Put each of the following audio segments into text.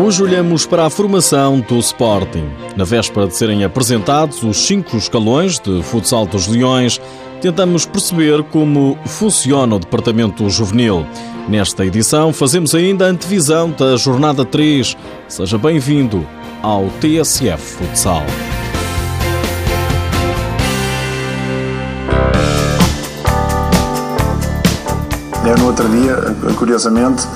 Hoje olhamos para a formação do Sporting. Na véspera de serem apresentados os cinco escalões de futsal dos Leões, tentamos perceber como funciona o departamento juvenil. Nesta edição, fazemos ainda a antevisão da jornada 3. Seja bem-vindo ao TSF Futsal. Eu, no outro dia, curiosamente,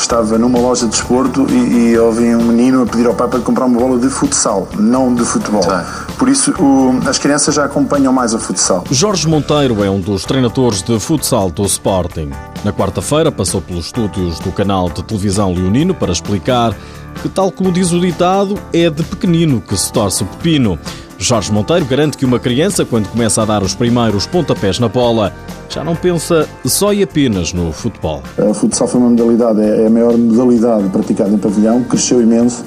estava numa loja de desporto e, e ouvi um menino a pedir ao pai para comprar uma bola de futsal, não de futebol. Tá. Por isso, o, as crianças já acompanham mais o futsal. Jorge Monteiro é um dos treinadores de futsal do Sporting. Na quarta-feira passou pelos estúdios do canal de televisão Leonino para explicar que, tal como diz o ditado, é de pequenino que se torce o pepino. Jorge Monteiro garante que uma criança, quando começa a dar os primeiros pontapés na bola, já não pensa só e apenas no futebol. O futsal foi uma modalidade, é a maior modalidade praticada em pavilhão, cresceu imenso,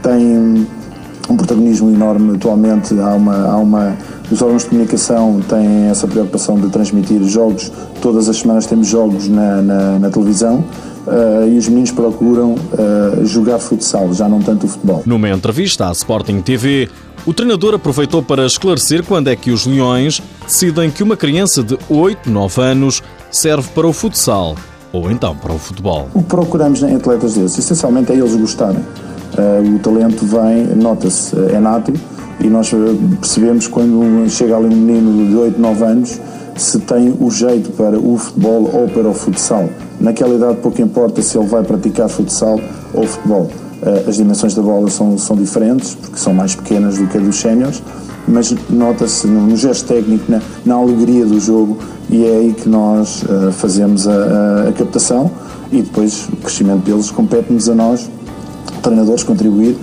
tem um protagonismo enorme atualmente. Há uma, há uma, os órgãos de comunicação têm essa preocupação de transmitir jogos, todas as semanas temos jogos na, na, na televisão. Uh, e os meninos procuram uh, jogar futsal, já não tanto o futebol. Numa entrevista à Sporting TV, o treinador aproveitou para esclarecer quando é que os Leões decidem que uma criança de 8, 9 anos serve para o futsal ou então para o futebol. O que procuramos em atletas desses, essencialmente, é eles gostarem. Uh, o talento vem, nota-se, uh, é nato e nós percebemos quando chega ali um menino de 8, 9 anos se tem o jeito para o futebol ou para o futsal. Naquela idade pouco importa se ele vai praticar futsal ou futebol. Eh, as dimensões da bola são, são diferentes, porque são mais pequenas do que a dos séniores, mas nota-se no, gesto técnico, na, na, alegria do jogo, e é aí que nós uh, fazemos a, a, a, captação e depois o crescimento deles compete-nos a nós, treinadores, contribuir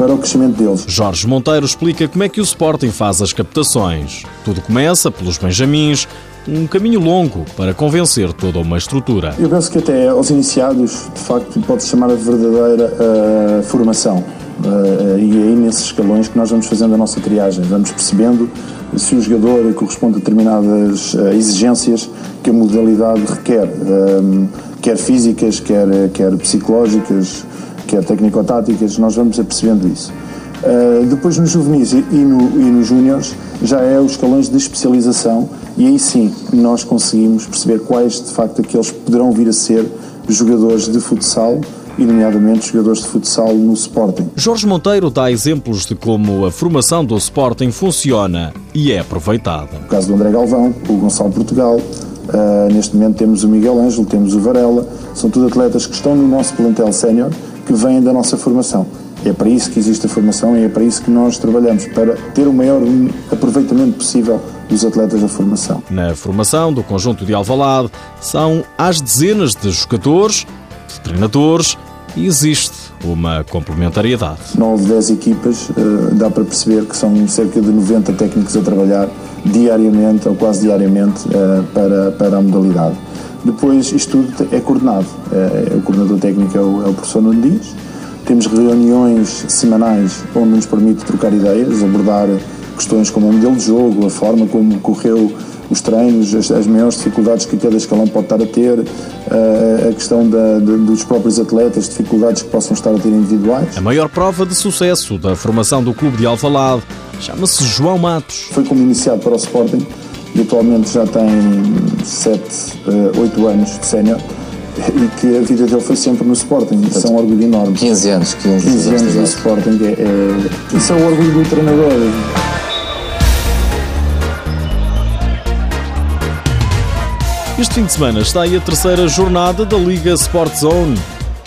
para o crescimento deles. Jorge Monteiro explica como é que o Sporting faz as captações. Tudo começa pelos Benjamins, um caminho longo para convencer toda uma estrutura. Eu penso que até aos iniciados, de facto, pode-se chamar a verdadeira uh, formação. Uh, e é aí nesses escalões que nós vamos fazendo a nossa triagem, vamos percebendo se o jogador corresponde a determinadas uh, exigências que a modalidade requer, quer físicas, quer, quer psicológicas, quer técnico-táticas, nós vamos apercebendo isso. Uh, depois nos juvenis e, no, e nos júniores já é os escalões de especialização e aí sim nós conseguimos perceber quais de facto aqueles poderão vir a ser jogadores de futsal e nomeadamente jogadores de futsal no Sporting. Jorge Monteiro dá exemplos de como a formação do Sporting funciona e é aproveitada. No caso do André Galvão, o Gonçalo Portugal, uh, neste momento temos o Miguel Ângelo, temos o Varela, são tudo atletas que estão no nosso plantel sénior que vêm da nossa formação. É para isso que existe a formação e é para isso que nós trabalhamos, para ter o maior aproveitamento possível dos atletas da formação. Na formação do conjunto de Alvalade são às dezenas de jogadores, de treinadores e existe uma complementariedade. 9, 10 equipas, eh, dá para perceber que são cerca de 90 técnicos a trabalhar diariamente ou quase diariamente eh, para, para a modalidade. Depois, isto tudo é coordenado. É, o coordenador técnico é o, é o professor Nuno Dias. Temos reuniões semanais onde nos permite trocar ideias, abordar questões como o modelo de jogo, a forma como correu os treinos, as, as maiores dificuldades que cada escalão pode estar a ter, uh, a questão da, de, dos próprios atletas, dificuldades que possam estar a ter individuais. A maior prova de sucesso da formação do clube de Alvalade chama-se João Matos. Foi como iniciado para o Sporting e atualmente já tem 7, 8 uh, anos de sénior e que a vida dele foi sempre no Sporting. Isso é um orgulho enorme. 15 anos, 15, 15 anos, anos no Sporting. É, é, isso é o orgulho do treinador. Este fim de semana está aí a terceira jornada da Liga Sport Zone.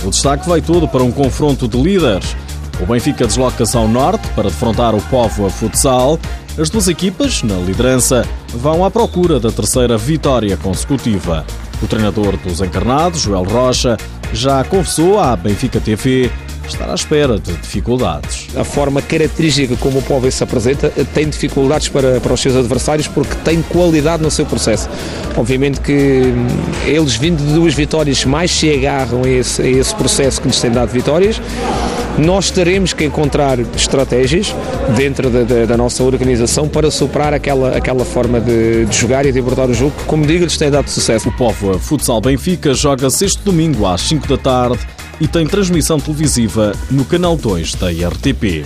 O destaque vai todo para um confronto de líderes. O Benfica desloca-se ao norte para defrontar o Povo a futsal. As duas equipas, na liderança, vão à procura da terceira vitória consecutiva. O treinador dos encarnados, Joel Rocha, já confessou à Benfica TV estar à espera de dificuldades. A forma característica como o Povo se apresenta tem dificuldades para, para os seus adversários porque tem qualidade no seu processo. Obviamente que hum, eles vindo de duas vitórias mais se agarram a esse, a esse processo que lhes tem dado vitórias nós teremos que encontrar estratégias dentro da, da, da nossa organização para superar aquela, aquela forma de, de, jogar e de abordar o jogo que, como digo, lhes tem dado sucesso. O Povo Futsal Benfica joga sexto domingo às 5 da tarde e tem transmissão televisiva no canal 2 da RTP.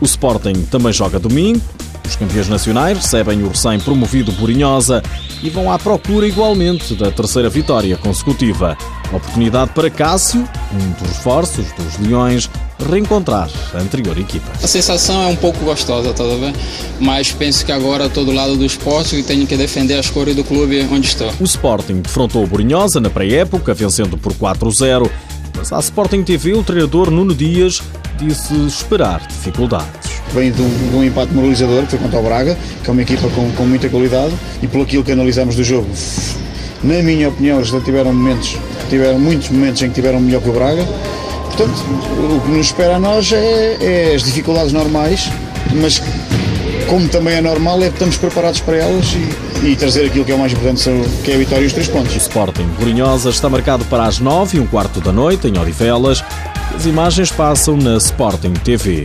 O Sporting também joga domingo. Os campeões nacionais recebem o recém-promovido Borinhosa e vão à procura igualmente da terceira vitória consecutiva. Oportunidade para Cássio, um dos reforços dos Leões, reencontrar a anterior equipa. A sensação é um pouco gostosa, tá vendo? Mas penso que agora estou do lado do esporte e tenho que defender as cores do clube onde estou. O Sporting defrontou o Borinhosa na pré-época, vencendo por 4-0. Mas à Sporting TV, o treinador Nuno Dias disse esperar dificuldades. Vem de um, de um empate moralizador, que foi contra o Braga, que é uma equipa com, com muita qualidade, e pelo aquilo que analisamos do jogo, na minha opinião, eles tiveram momentos, tiveram muitos momentos em que tiveram melhor que o Braga. Portanto, o que nos espera a nós é, é as dificuldades normais, mas como também é normal, é que estamos preparados para elas e, e, trazer aquilo que é o mais importante, que é a vitória e os três pontos. O Sporting Borinhosa está marcado para as nove e um quarto da noite, em Odivelas. As imagens passam na Sporting TV.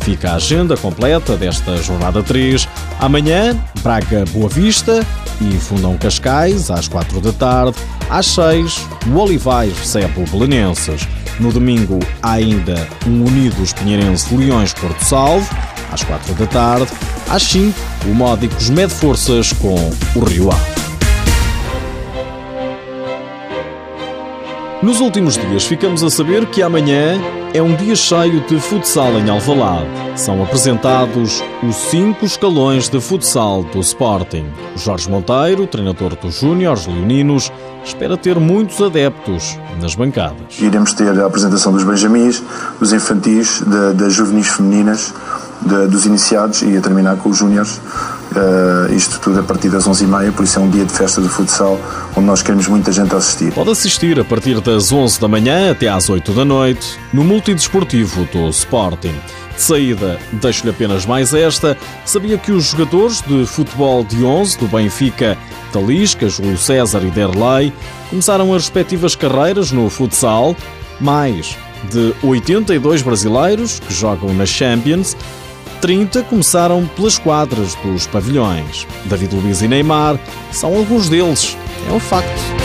Fica a agenda completa desta jornada 3. Amanhã, Braga Boa Vista e Fundão Cascais, às 4 da tarde. Às 6, o Olivais recebe o Belenenses. No domingo, há ainda um Unidos Pinheirense Leões Porto Salvo, às 4 da tarde. Às 5, o Módicos mede forças com o Rio Ave. Nos últimos dias ficamos a saber que amanhã é um dia cheio de futsal em Alvalade. São apresentados os cinco escalões de futsal do Sporting. Jorge Monteiro, treinador dos Júniores Leoninos, espera ter muitos adeptos nas bancadas. Iremos ter a apresentação dos Benjamins, dos infantis, das juvenis femininas, de, dos iniciados e a terminar com os Júniores. Uh, isto tudo a partir das 11h30, por isso é um dia de festa de futsal onde nós queremos muita gente a assistir. Pode assistir a partir das 11 da manhã até às 8 da noite no multidesportivo do Sporting. De saída, deixo-lhe apenas mais esta. Sabia que os jogadores de futebol de 11 do Benfica, Talisca, Júlio César e Derlei, começaram as respectivas carreiras no futsal, mais de 82 brasileiros que jogam na Champions 30 começaram pelas quadras dos pavilhões. David Luiz e Neymar são alguns deles. É um facto.